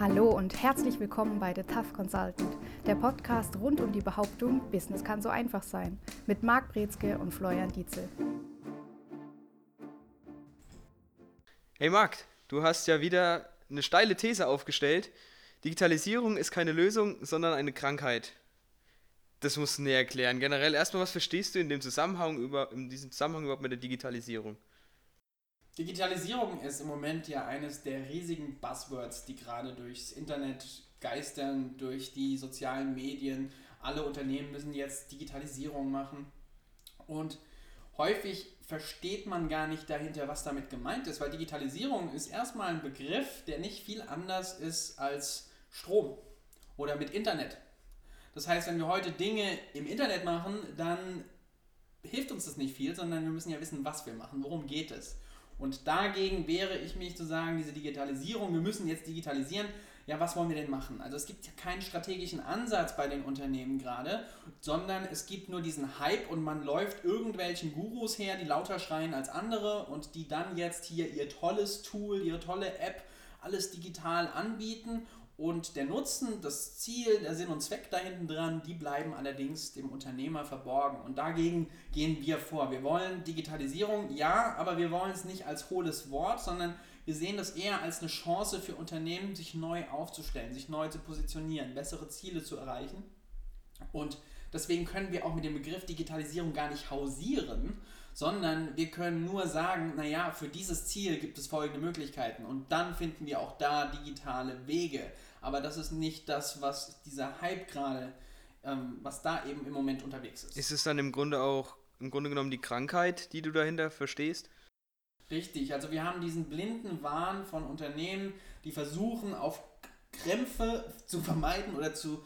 Hallo und herzlich willkommen bei The Tough Consultant, der Podcast rund um die Behauptung, Business kann so einfach sein, mit Marc Brezke und Florian Dietzel. Hey Marc, du hast ja wieder eine steile These aufgestellt. Digitalisierung ist keine Lösung, sondern eine Krankheit. Das musst du näher erklären. Generell erstmal, was verstehst du in dem Zusammenhang über, in diesem Zusammenhang überhaupt mit der Digitalisierung? Digitalisierung ist im Moment ja eines der riesigen Buzzwords, die gerade durchs Internet geistern, durch die sozialen Medien. Alle Unternehmen müssen jetzt Digitalisierung machen. Und häufig versteht man gar nicht dahinter, was damit gemeint ist, weil Digitalisierung ist erstmal ein Begriff, der nicht viel anders ist als Strom oder mit Internet. Das heißt, wenn wir heute Dinge im Internet machen, dann hilft uns das nicht viel, sondern wir müssen ja wissen, was wir machen, worum geht es. Und dagegen wehre ich mich zu sagen, diese Digitalisierung, wir müssen jetzt digitalisieren. Ja, was wollen wir denn machen? Also es gibt keinen strategischen Ansatz bei den Unternehmen gerade, sondern es gibt nur diesen Hype und man läuft irgendwelchen Gurus her, die lauter schreien als andere und die dann jetzt hier ihr tolles Tool, ihre tolle App, alles digital anbieten und der Nutzen, das Ziel, der Sinn und Zweck da hinten dran, die bleiben allerdings dem Unternehmer verborgen. Und dagegen gehen wir vor. Wir wollen Digitalisierung, ja, aber wir wollen es nicht als hohles Wort, sondern wir sehen das eher als eine Chance für Unternehmen, sich neu aufzustellen, sich neu zu positionieren, bessere Ziele zu erreichen. Und deswegen können wir auch mit dem Begriff Digitalisierung gar nicht hausieren, sondern wir können nur sagen, naja, für dieses Ziel gibt es folgende Möglichkeiten und dann finden wir auch da digitale Wege aber das ist nicht das, was dieser Hype gerade, ähm, was da eben im Moment unterwegs ist. Ist es dann im Grunde auch, im Grunde genommen die Krankheit, die du dahinter verstehst? Richtig, also wir haben diesen blinden Wahn von Unternehmen, die versuchen auf Krämpfe zu vermeiden oder zu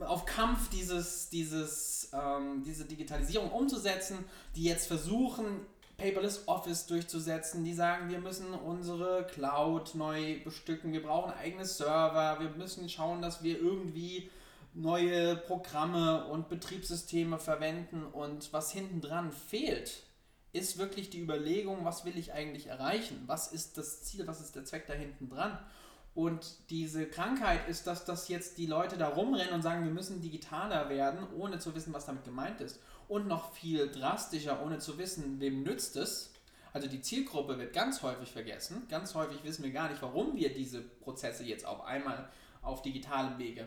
auf Kampf dieses, dieses, ähm, diese Digitalisierung umzusetzen, die jetzt versuchen, Paperless Office durchzusetzen, die sagen, wir müssen unsere Cloud neu bestücken, wir brauchen eigene Server, wir müssen schauen, dass wir irgendwie neue Programme und Betriebssysteme verwenden. Und was hinten dran fehlt, ist wirklich die Überlegung, was will ich eigentlich erreichen? Was ist das Ziel, was ist der Zweck da hinten dran? Und diese Krankheit ist, dass das jetzt die Leute da rumrennen und sagen, wir müssen digitaler werden, ohne zu wissen, was damit gemeint ist und noch viel drastischer, ohne zu wissen, wem nützt es. Also die Zielgruppe wird ganz häufig vergessen. Ganz häufig wissen wir gar nicht, warum wir diese Prozesse jetzt auf einmal auf digitalem Wege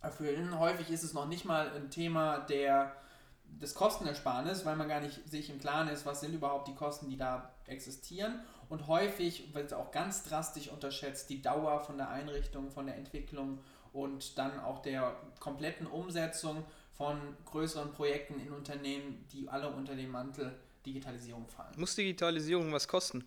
erfüllen. Häufig ist es noch nicht mal ein Thema der, des Kostenersparnis, weil man gar nicht sich im Klaren ist, was sind überhaupt die Kosten, die da existieren. Und häufig wird auch ganz drastisch unterschätzt die Dauer von der Einrichtung, von der Entwicklung und dann auch der kompletten Umsetzung von größeren Projekten in Unternehmen, die alle unter den Mantel Digitalisierung fallen. Muss Digitalisierung was kosten?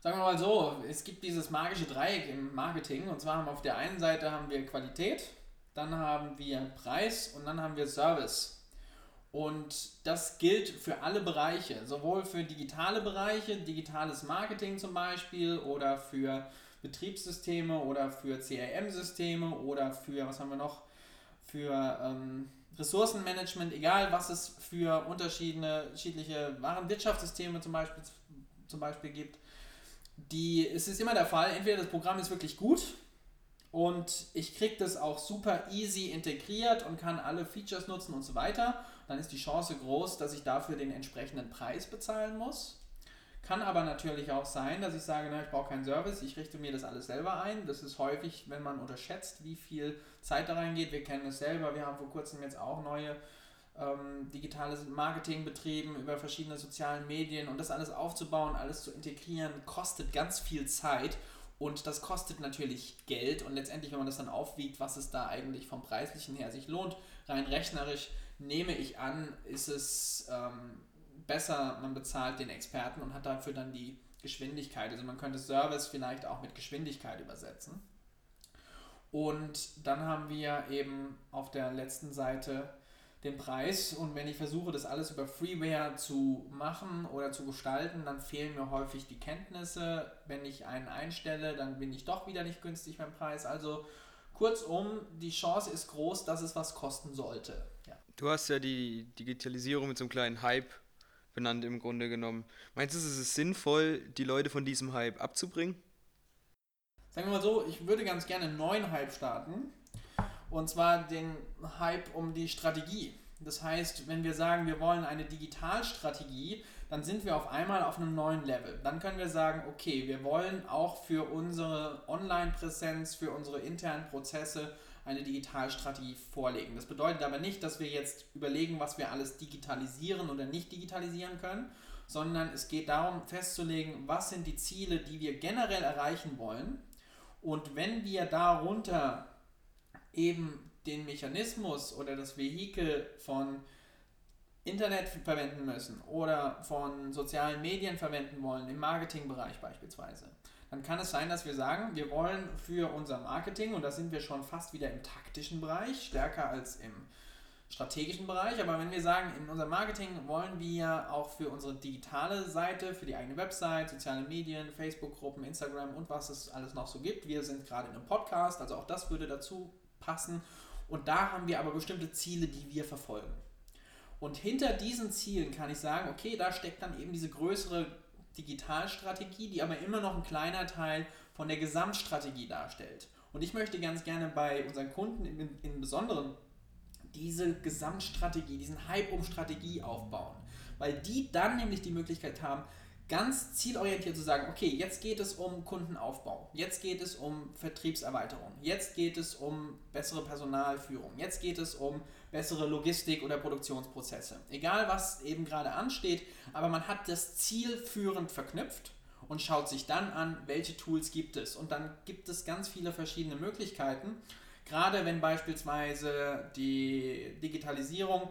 Sagen wir mal so, es gibt dieses magische Dreieck im Marketing und zwar haben wir auf der einen Seite haben wir Qualität, dann haben wir Preis und dann haben wir Service. Und das gilt für alle Bereiche, sowohl für digitale Bereiche, digitales Marketing zum Beispiel oder für Betriebssysteme oder für CRM-Systeme oder für, was haben wir noch, für ähm, Ressourcenmanagement, egal was es für unterschiedliche Warenwirtschaftssysteme zum Beispiel, zum Beispiel gibt, die, es ist immer der Fall, entweder das Programm ist wirklich gut und ich kriege das auch super easy integriert und kann alle Features nutzen und so weiter, dann ist die Chance groß, dass ich dafür den entsprechenden Preis bezahlen muss. Kann aber natürlich auch sein, dass ich sage, na, ich brauche keinen Service, ich richte mir das alles selber ein. Das ist häufig, wenn man unterschätzt, wie viel Zeit da reingeht. Wir kennen es selber, wir haben vor kurzem jetzt auch neue ähm, digitales Marketing betrieben über verschiedene sozialen Medien und das alles aufzubauen, alles zu integrieren, kostet ganz viel Zeit und das kostet natürlich Geld und letztendlich, wenn man das dann aufwiegt, was es da eigentlich vom preislichen her sich lohnt, rein rechnerisch nehme ich an, ist es ähm, besser, man bezahlt den Experten und hat dafür dann die Geschwindigkeit. Also man könnte Service vielleicht auch mit Geschwindigkeit übersetzen. Und dann haben wir eben auf der letzten Seite den Preis. Und wenn ich versuche, das alles über Freeware zu machen oder zu gestalten, dann fehlen mir häufig die Kenntnisse. Wenn ich einen einstelle, dann bin ich doch wieder nicht günstig beim Preis. Also kurzum, die Chance ist groß, dass es was kosten sollte. Ja. Du hast ja die Digitalisierung mit so einem kleinen Hype benannt im Grunde genommen. Meinst du, ist es sinnvoll, die Leute von diesem Hype abzubringen? sagen wir mal so, ich würde ganz gerne einen neuen Hype starten. Und zwar den Hype um die Strategie. Das heißt, wenn wir sagen, wir wollen eine Digitalstrategie, dann sind wir auf einmal auf einem neuen Level. Dann können wir sagen, okay, wir wollen auch für unsere Online-Präsenz, für unsere internen Prozesse eine Digitalstrategie vorlegen. Das bedeutet aber nicht, dass wir jetzt überlegen, was wir alles digitalisieren oder nicht digitalisieren können, sondern es geht darum festzulegen, was sind die Ziele, die wir generell erreichen wollen. Und wenn wir darunter eben den Mechanismus oder das Vehikel von Internet verwenden müssen oder von sozialen Medien verwenden wollen, im Marketingbereich beispielsweise, dann kann es sein, dass wir sagen, wir wollen für unser Marketing, und da sind wir schon fast wieder im taktischen Bereich, stärker als im strategischen Bereich, aber wenn wir sagen, in unserem Marketing wollen wir auch für unsere digitale Seite, für die eigene Website, soziale Medien, Facebook-Gruppen, Instagram und was es alles noch so gibt, wir sind gerade in einem Podcast, also auch das würde dazu passen und da haben wir aber bestimmte Ziele, die wir verfolgen. Und hinter diesen Zielen kann ich sagen, okay, da steckt dann eben diese größere Digitalstrategie, die aber immer noch ein kleiner Teil von der Gesamtstrategie darstellt. Und ich möchte ganz gerne bei unseren Kunden im, im Besonderen diese Gesamtstrategie, diesen Hype um Strategie aufbauen, weil die dann nämlich die Möglichkeit haben, ganz zielorientiert zu sagen, okay, jetzt geht es um Kundenaufbau, jetzt geht es um Vertriebserweiterung, jetzt geht es um bessere Personalführung, jetzt geht es um bessere Logistik oder Produktionsprozesse. Egal was eben gerade ansteht, aber man hat das Ziel führend verknüpft und schaut sich dann an, welche Tools gibt es. Und dann gibt es ganz viele verschiedene Möglichkeiten, gerade wenn beispielsweise die Digitalisierung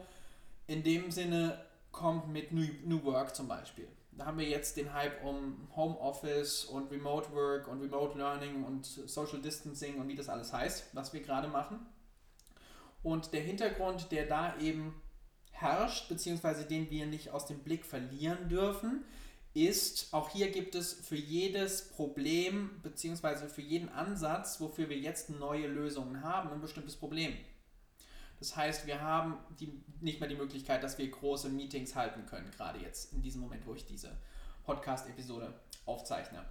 in dem Sinne kommt mit New, New Work zum Beispiel da haben wir jetzt den Hype um Homeoffice und Remote Work und Remote Learning und Social Distancing und wie das alles heißt, was wir gerade machen. Und der Hintergrund, der da eben herrscht, beziehungsweise den wir nicht aus dem Blick verlieren dürfen, ist, auch hier gibt es für jedes Problem, beziehungsweise für jeden Ansatz, wofür wir jetzt neue Lösungen haben, ein bestimmtes Problem. Das heißt, wir haben die, nicht mehr die Möglichkeit, dass wir große Meetings halten können, gerade jetzt in diesem Moment, wo ich diese Podcast-Episode aufzeichne.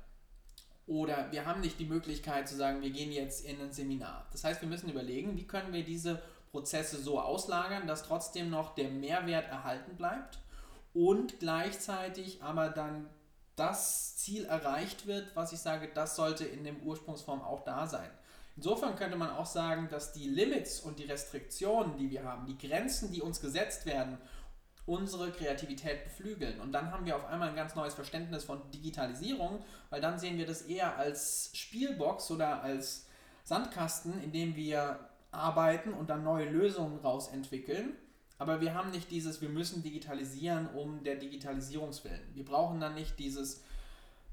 Oder wir haben nicht die Möglichkeit zu sagen, wir gehen jetzt in ein Seminar. Das heißt, wir müssen überlegen, wie können wir diese Prozesse so auslagern, dass trotzdem noch der Mehrwert erhalten bleibt und gleichzeitig aber dann das Ziel erreicht wird, was ich sage, das sollte in dem Ursprungsform auch da sein. Insofern könnte man auch sagen, dass die Limits und die Restriktionen, die wir haben, die Grenzen, die uns gesetzt werden, unsere Kreativität beflügeln. Und dann haben wir auf einmal ein ganz neues Verständnis von Digitalisierung, weil dann sehen wir das eher als Spielbox oder als Sandkasten, in dem wir arbeiten und dann neue Lösungen rausentwickeln. Aber wir haben nicht dieses, wir müssen digitalisieren um der Digitalisierungswillen. Wir brauchen dann nicht dieses,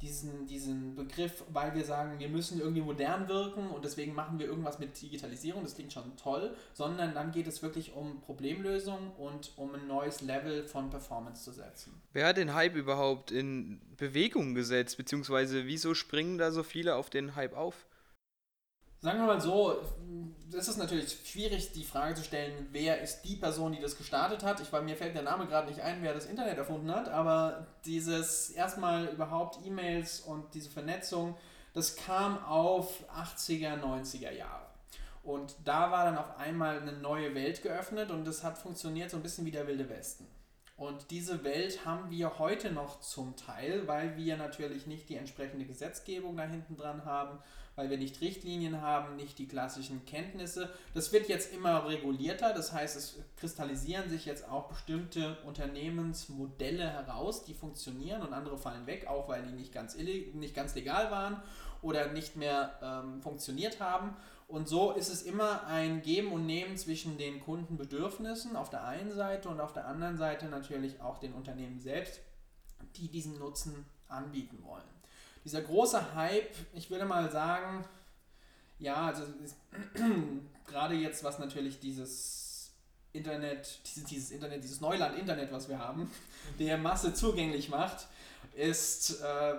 diesen, diesen Begriff, weil wir sagen, wir müssen irgendwie modern wirken und deswegen machen wir irgendwas mit Digitalisierung, das klingt schon toll, sondern dann geht es wirklich um Problemlösung und um ein neues Level von Performance zu setzen. Wer hat den Hype überhaupt in Bewegung gesetzt, beziehungsweise wieso springen da so viele auf den Hype auf? Sagen wir mal so, es ist natürlich schwierig, die Frage zu stellen, wer ist die Person, die das gestartet hat. Ich, weil mir fällt der Name gerade nicht ein, wer das Internet erfunden hat, aber dieses erstmal überhaupt E-Mails und diese Vernetzung, das kam auf 80er, 90er Jahre. Und da war dann auf einmal eine neue Welt geöffnet und das hat funktioniert so ein bisschen wie der Wilde Westen. Und diese Welt haben wir heute noch zum Teil, weil wir natürlich nicht die entsprechende Gesetzgebung da hinten dran haben weil wir nicht Richtlinien haben, nicht die klassischen Kenntnisse. Das wird jetzt immer regulierter, das heißt, es kristallisieren sich jetzt auch bestimmte Unternehmensmodelle heraus, die funktionieren und andere fallen weg, auch weil die nicht ganz, nicht ganz legal waren oder nicht mehr ähm, funktioniert haben. Und so ist es immer ein Geben und Nehmen zwischen den Kundenbedürfnissen auf der einen Seite und auf der anderen Seite natürlich auch den Unternehmen selbst, die diesen Nutzen anbieten wollen. Dieser große Hype, ich würde mal sagen, ja, also gerade jetzt, was natürlich dieses Internet, dieses, dieses Internet, dieses Neuland-Internet, was wir haben, der Masse zugänglich macht, ist äh,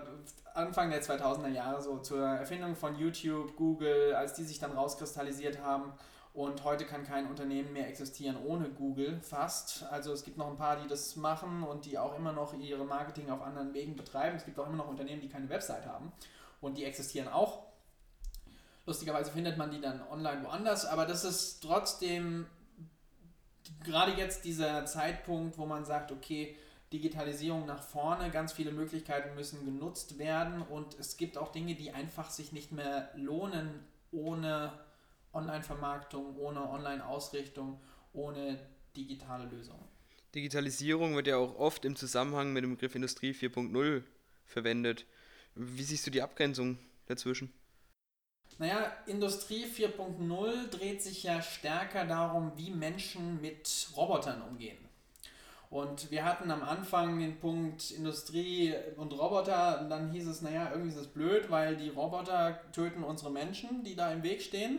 Anfang der 2000er Jahre so zur Erfindung von YouTube, Google, als die sich dann rauskristallisiert haben, und heute kann kein Unternehmen mehr existieren ohne Google, fast. Also es gibt noch ein paar, die das machen und die auch immer noch ihre Marketing auf anderen Wegen betreiben. Es gibt auch immer noch Unternehmen, die keine Website haben und die existieren auch. Lustigerweise findet man die dann online woanders, aber das ist trotzdem gerade jetzt dieser Zeitpunkt, wo man sagt, okay, Digitalisierung nach vorne, ganz viele Möglichkeiten müssen genutzt werden und es gibt auch Dinge, die einfach sich nicht mehr lohnen ohne Online-Vermarktung, ohne Online-Ausrichtung, ohne digitale Lösungen. Digitalisierung wird ja auch oft im Zusammenhang mit dem Begriff Industrie 4.0 verwendet. Wie siehst du die Abgrenzung dazwischen? Naja, Industrie 4.0 dreht sich ja stärker darum, wie Menschen mit Robotern umgehen. Und wir hatten am Anfang den Punkt Industrie und Roboter, und dann hieß es, naja, irgendwie ist es blöd, weil die Roboter töten unsere Menschen, die da im Weg stehen.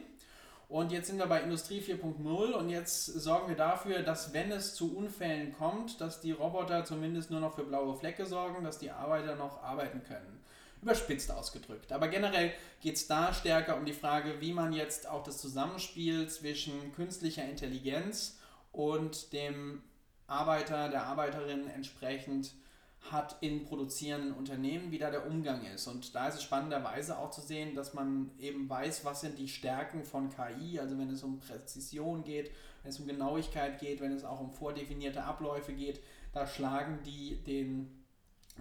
Und jetzt sind wir bei Industrie 4.0 und jetzt sorgen wir dafür, dass wenn es zu Unfällen kommt, dass die Roboter zumindest nur noch für blaue Flecke sorgen, dass die Arbeiter noch arbeiten können. Überspitzt ausgedrückt. Aber generell geht es da stärker um die Frage, wie man jetzt auch das Zusammenspiel zwischen künstlicher Intelligenz und dem Arbeiter, der Arbeiterin entsprechend hat in produzierenden Unternehmen, wie da der Umgang ist. Und da ist es spannenderweise auch zu sehen, dass man eben weiß, was sind die Stärken von KI, also wenn es um Präzision geht, wenn es um Genauigkeit geht, wenn es auch um vordefinierte Abläufe geht, da schlagen die den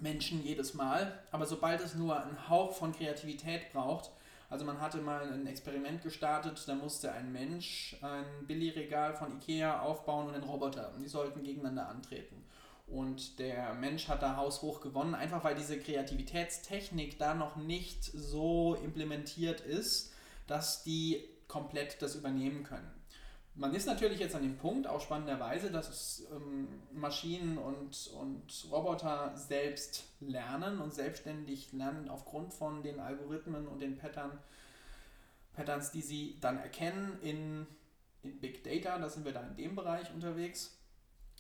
Menschen jedes Mal. Aber sobald es nur einen Hauch von Kreativität braucht, also man hatte mal ein Experiment gestartet, da musste ein Mensch ein Billigregal von Ikea aufbauen und ein Roboter. Und die sollten gegeneinander antreten. Und der Mensch hat da haushoch gewonnen, einfach weil diese Kreativitätstechnik da noch nicht so implementiert ist, dass die komplett das übernehmen können. Man ist natürlich jetzt an dem Punkt, auch spannenderweise, dass ähm, Maschinen und, und Roboter selbst lernen und selbstständig lernen aufgrund von den Algorithmen und den Pattern, Patterns, die sie dann erkennen in, in Big Data. Da sind wir da in dem Bereich unterwegs.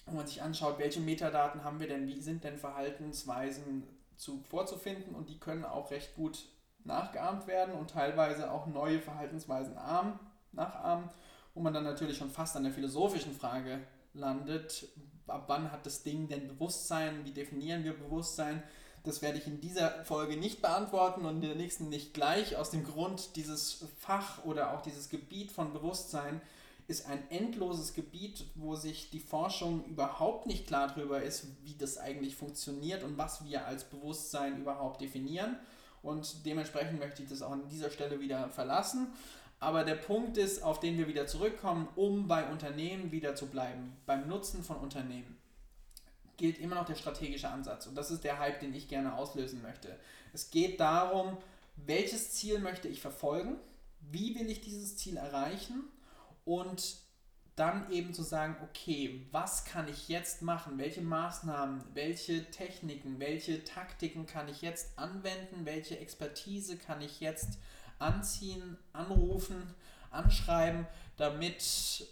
Wenn man sich anschaut, welche Metadaten haben wir denn, wie sind denn Verhaltensweisen zu, vorzufinden und die können auch recht gut nachgeahmt werden und teilweise auch neue Verhaltensweisen nachahmen wo man dann natürlich schon fast an der philosophischen Frage landet, ab wann hat das Ding denn Bewusstsein, wie definieren wir Bewusstsein? Das werde ich in dieser Folge nicht beantworten und in der nächsten nicht gleich, aus dem Grund, dieses Fach oder auch dieses Gebiet von Bewusstsein ist ein endloses Gebiet, wo sich die Forschung überhaupt nicht klar darüber ist, wie das eigentlich funktioniert und was wir als Bewusstsein überhaupt definieren. Und dementsprechend möchte ich das auch an dieser Stelle wieder verlassen. Aber der Punkt ist, auf den wir wieder zurückkommen, um bei Unternehmen wieder zu bleiben, beim Nutzen von Unternehmen, gilt immer noch der strategische Ansatz. Und das ist der Hype, den ich gerne auslösen möchte. Es geht darum, welches Ziel möchte ich verfolgen, wie will ich dieses Ziel erreichen und dann eben zu sagen, okay, was kann ich jetzt machen? Welche Maßnahmen, welche Techniken, welche Taktiken kann ich jetzt anwenden? Welche Expertise kann ich jetzt anziehen, anrufen, anschreiben, damit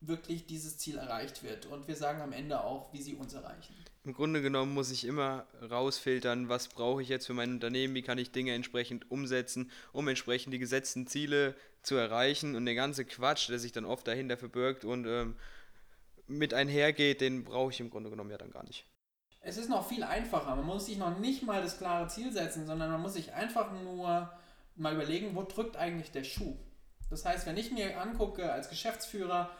wirklich dieses Ziel erreicht wird. Und wir sagen am Ende auch, wie sie uns erreichen. Im Grunde genommen muss ich immer rausfiltern, was brauche ich jetzt für mein Unternehmen, wie kann ich Dinge entsprechend umsetzen, um entsprechend die gesetzten Ziele zu erreichen. Und der ganze Quatsch, der sich dann oft dahinter verbirgt und ähm, mit einhergeht, den brauche ich im Grunde genommen ja dann gar nicht. Es ist noch viel einfacher. Man muss sich noch nicht mal das klare Ziel setzen, sondern man muss sich einfach nur mal überlegen, wo drückt eigentlich der Schuh? Das heißt, wenn ich mir angucke als Geschäftsführer,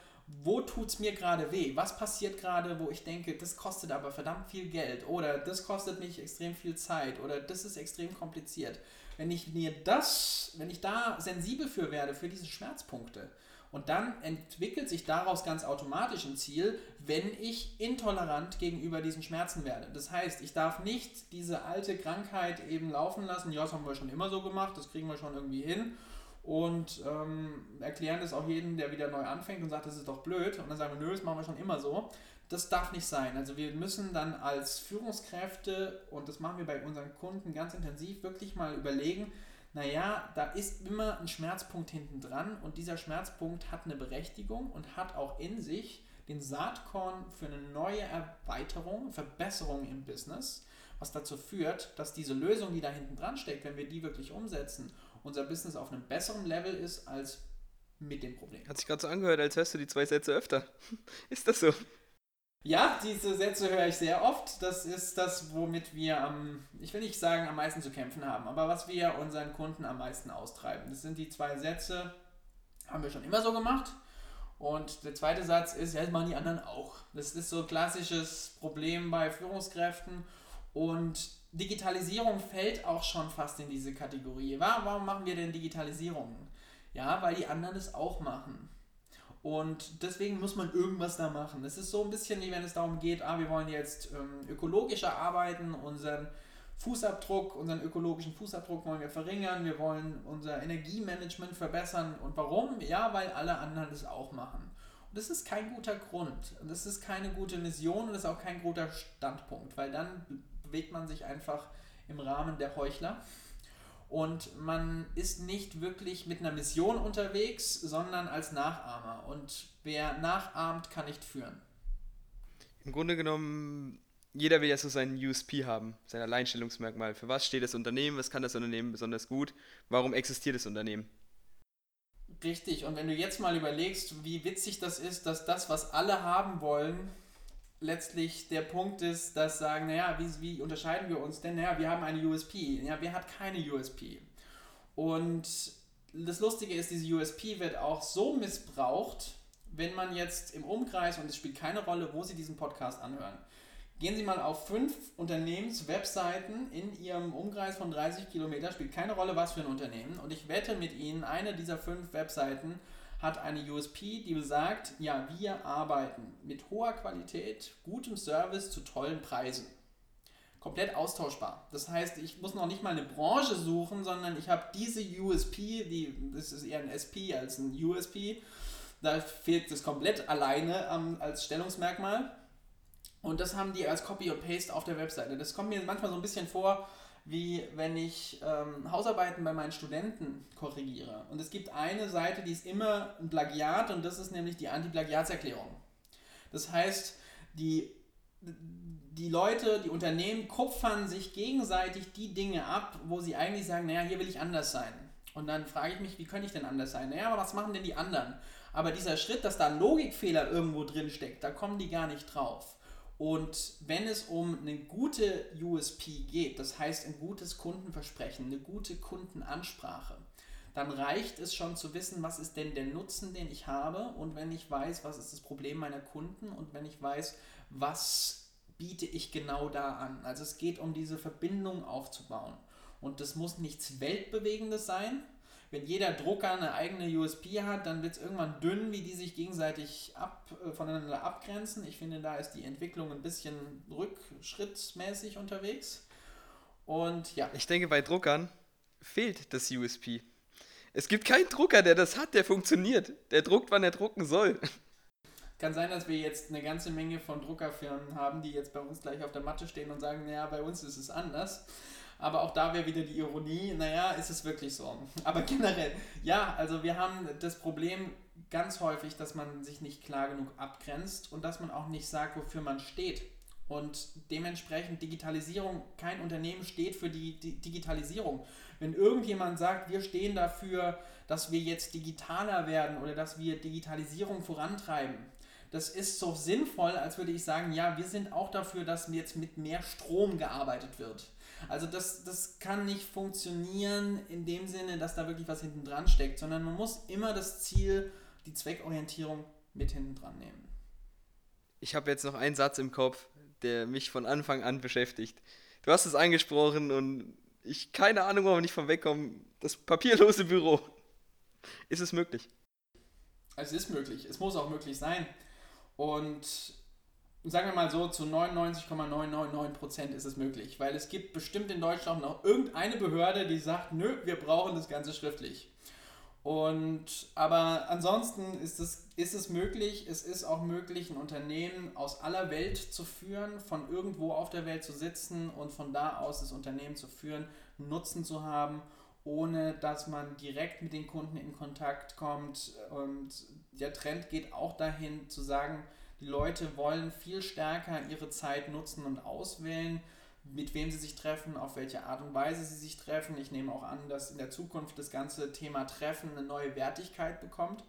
wo tut es mir gerade weh? Was passiert gerade, wo ich denke, das kostet aber verdammt viel Geld oder das kostet mich extrem viel Zeit oder das ist extrem kompliziert. Wenn ich mir das, wenn ich da sensibel für werde, für diese Schmerzpunkte, und dann entwickelt sich daraus ganz automatisch ein Ziel, wenn ich intolerant gegenüber diesen Schmerzen werde. Das heißt, ich darf nicht diese alte Krankheit eben laufen lassen. Ja, das haben wir schon immer so gemacht, das kriegen wir schon irgendwie hin. Und ähm, erklären das auch jedem, der wieder neu anfängt und sagt, das ist doch blöd. Und dann sagen wir, nö, das machen wir schon immer so. Das darf nicht sein. Also wir müssen dann als Führungskräfte, und das machen wir bei unseren Kunden ganz intensiv, wirklich mal überlegen, naja, da ist immer ein Schmerzpunkt hinten dran und dieser Schmerzpunkt hat eine Berechtigung und hat auch in sich den Saatkorn für eine neue Erweiterung, Verbesserung im Business, was dazu führt, dass diese Lösung, die da hinten dran steckt, wenn wir die wirklich umsetzen, unser Business auf einem besseren Level ist als mit dem Problem. Hat sich gerade so angehört, als hörst du die zwei Sätze öfter. ist das so? Ja, diese Sätze höre ich sehr oft. Das ist das, womit wir am, ich will nicht sagen, am meisten zu kämpfen haben, aber was wir unseren Kunden am meisten austreiben. Das sind die zwei Sätze, haben wir schon immer so gemacht. Und der zweite Satz ist, ja, das machen die anderen auch. Das ist so ein klassisches Problem bei Führungskräften. Und Digitalisierung fällt auch schon fast in diese Kategorie. Warum machen wir denn Digitalisierung? Ja, weil die anderen es auch machen. Und deswegen muss man irgendwas da machen. Es ist so ein bisschen wie wenn es darum geht, ah, wir wollen jetzt ähm, ökologischer arbeiten, unseren Fußabdruck, unseren ökologischen Fußabdruck wollen wir verringern, wir wollen unser Energiemanagement verbessern. Und warum? Ja, weil alle anderen das auch machen. Und das ist kein guter Grund. Und das ist keine gute Mission und das ist auch kein guter Standpunkt, weil dann bewegt man sich einfach im Rahmen der Heuchler und man ist nicht wirklich mit einer Mission unterwegs, sondern als Nachahmer. Und wer nachahmt, kann nicht führen. Im Grunde genommen, jeder will ja so seinen USP haben, sein Alleinstellungsmerkmal. Für was steht das Unternehmen? Was kann das Unternehmen besonders gut? Warum existiert das Unternehmen? Richtig, und wenn du jetzt mal überlegst, wie witzig das ist, dass das, was alle haben wollen, letztlich der Punkt ist, dass sagen, naja, wie, wie unterscheiden wir uns denn? Naja, wir haben eine USP. Ja, wer hat keine USP? Und das Lustige ist, diese USP wird auch so missbraucht, wenn man jetzt im Umkreis, und es spielt keine Rolle, wo Sie diesen Podcast anhören, gehen Sie mal auf fünf Unternehmenswebseiten in Ihrem Umkreis von 30 Kilometern, spielt keine Rolle, was für ein Unternehmen. Und ich wette mit Ihnen, eine dieser fünf Webseiten hat eine USP, die besagt, ja, wir arbeiten mit hoher Qualität, gutem Service zu tollen Preisen. Komplett austauschbar. Das heißt, ich muss noch nicht mal eine Branche suchen, sondern ich habe diese USP, die, das ist eher ein SP als ein USP, da fehlt das komplett alleine ähm, als Stellungsmerkmal. Und das haben die als Copy und Paste auf der Webseite. Das kommt mir manchmal so ein bisschen vor, wie wenn ich ähm, Hausarbeiten bei meinen Studenten korrigiere. Und es gibt eine Seite, die ist immer ein Plagiat und das ist nämlich die Anti-Plagiatserklärung. Das heißt, die, die Leute, die Unternehmen kupfern sich gegenseitig die Dinge ab, wo sie eigentlich sagen, naja, hier will ich anders sein. Und dann frage ich mich, wie könnte ich denn anders sein? Naja, aber was machen denn die anderen? Aber dieser Schritt, dass da ein Logikfehler irgendwo drin steckt, da kommen die gar nicht drauf. Und wenn es um eine gute USP geht, das heißt ein gutes Kundenversprechen, eine gute Kundenansprache, dann reicht es schon zu wissen, was ist denn der Nutzen, den ich habe und wenn ich weiß, was ist das Problem meiner Kunden und wenn ich weiß, was biete ich genau da an. Also es geht um diese Verbindung aufzubauen. Und das muss nichts Weltbewegendes sein, wenn jeder Drucker eine eigene USP hat, dann wird es irgendwann dünn, wie die sich gegenseitig ab, äh, voneinander abgrenzen. Ich finde, da ist die Entwicklung ein bisschen rückschrittmäßig unterwegs. Und ja. Ich denke, bei Druckern fehlt das USP. Es gibt keinen Drucker, der das hat, der funktioniert. Der druckt, wann er drucken soll. Kann sein, dass wir jetzt eine ganze Menge von Druckerfirmen haben, die jetzt bei uns gleich auf der Matte stehen und sagen, naja, bei uns ist es anders. Aber auch da wäre wieder die Ironie, naja, ist es wirklich so. Aber generell, ja, also wir haben das Problem ganz häufig, dass man sich nicht klar genug abgrenzt und dass man auch nicht sagt, wofür man steht. Und dementsprechend Digitalisierung, kein Unternehmen steht für die, die Digitalisierung. Wenn irgendjemand sagt, wir stehen dafür, dass wir jetzt digitaler werden oder dass wir Digitalisierung vorantreiben, das ist so sinnvoll, als würde ich sagen, ja, wir sind auch dafür, dass jetzt mit mehr Strom gearbeitet wird. Also das, das kann nicht funktionieren in dem Sinne, dass da wirklich was hinten dran steckt, sondern man muss immer das Ziel, die Zweckorientierung mit hinten dran nehmen. Ich habe jetzt noch einen Satz im Kopf, der mich von Anfang an beschäftigt. Du hast es angesprochen und ich keine Ahnung, warum wir nicht von wegkommen. Das papierlose Büro. Ist es möglich? Es ist möglich. Es muss auch möglich sein. Und sagen wir mal so, zu 99,999% ist es möglich, weil es gibt bestimmt in Deutschland noch irgendeine Behörde, die sagt, nö, wir brauchen das Ganze schriftlich. Und aber ansonsten ist es, ist es möglich, es ist auch möglich, ein Unternehmen aus aller Welt zu führen, von irgendwo auf der Welt zu sitzen und von da aus das Unternehmen zu führen, Nutzen zu haben, ohne dass man direkt mit den Kunden in Kontakt kommt. Und der Trend geht auch dahin zu sagen, die Leute wollen viel stärker ihre Zeit nutzen und auswählen, mit wem sie sich treffen, auf welche Art und Weise sie sich treffen. Ich nehme auch an, dass in der Zukunft das ganze Thema Treffen eine neue Wertigkeit bekommt.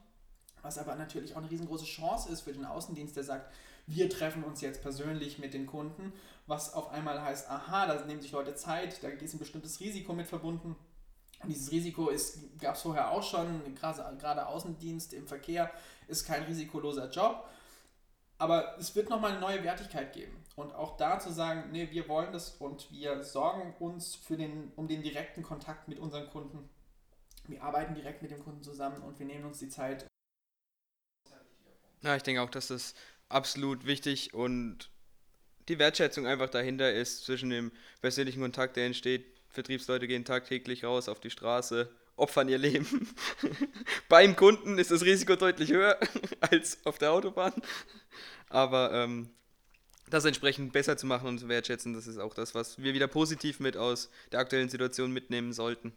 Was aber natürlich auch eine riesengroße Chance ist für den Außendienst, der sagt, wir treffen uns jetzt persönlich mit den Kunden, was auf einmal heißt, aha, da nehmen sich Leute Zeit, da ist ein bestimmtes Risiko mit verbunden. Und dieses Risiko gab es vorher auch schon, gerade, gerade Außendienst im Verkehr ist kein risikoloser Job. Aber es wird nochmal eine neue Wertigkeit geben. Und auch da zu sagen, nee, wir wollen das und wir sorgen uns für den, um den direkten Kontakt mit unseren Kunden. Wir arbeiten direkt mit dem Kunden zusammen und wir nehmen uns die Zeit. Ja, ich denke auch, dass das absolut wichtig und die Wertschätzung einfach dahinter ist zwischen dem persönlichen Kontakt, der entsteht. Vertriebsleute gehen tagtäglich raus auf die Straße, opfern ihr Leben. Beim Kunden ist das Risiko deutlich höher als auf der Autobahn. Aber ähm, das entsprechend besser zu machen und zu wertschätzen, das ist auch das, was wir wieder positiv mit aus der aktuellen Situation mitnehmen sollten.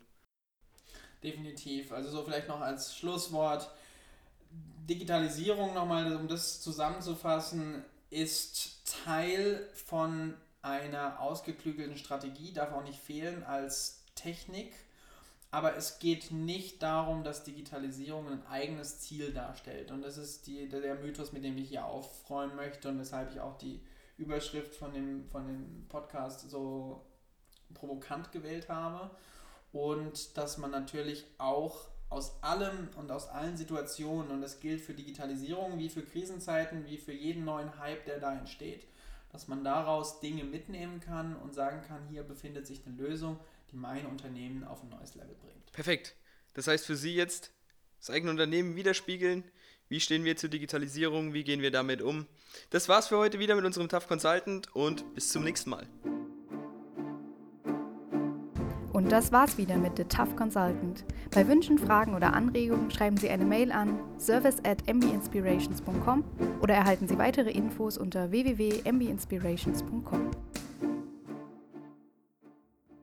Definitiv. Also so vielleicht noch als Schlusswort. Digitalisierung nochmal, um das zusammenzufassen, ist Teil von einer ausgeklügelten Strategie, darf auch nicht fehlen als Technik aber es geht nicht darum, dass Digitalisierung ein eigenes Ziel darstellt. Und das ist die, der Mythos, mit dem ich hier aufräumen möchte und weshalb ich auch die Überschrift von dem, von dem Podcast so provokant gewählt habe. Und dass man natürlich auch aus allem und aus allen Situationen, und das gilt für Digitalisierung wie für Krisenzeiten, wie für jeden neuen Hype, der da entsteht, dass man daraus Dinge mitnehmen kann und sagen kann, hier befindet sich eine Lösung, mein Unternehmen auf ein neues Level bringt. Perfekt. Das heißt für Sie jetzt das eigene Unternehmen widerspiegeln. Wie stehen wir zur Digitalisierung? Wie gehen wir damit um? Das war's für heute wieder mit unserem Tough Consultant und bis zum nächsten Mal. Und das war's wieder mit The Tough Consultant. Bei Wünschen, Fragen oder Anregungen schreiben Sie eine Mail an service at mbinspirations.com oder erhalten Sie weitere Infos unter www.mbinspirations.com.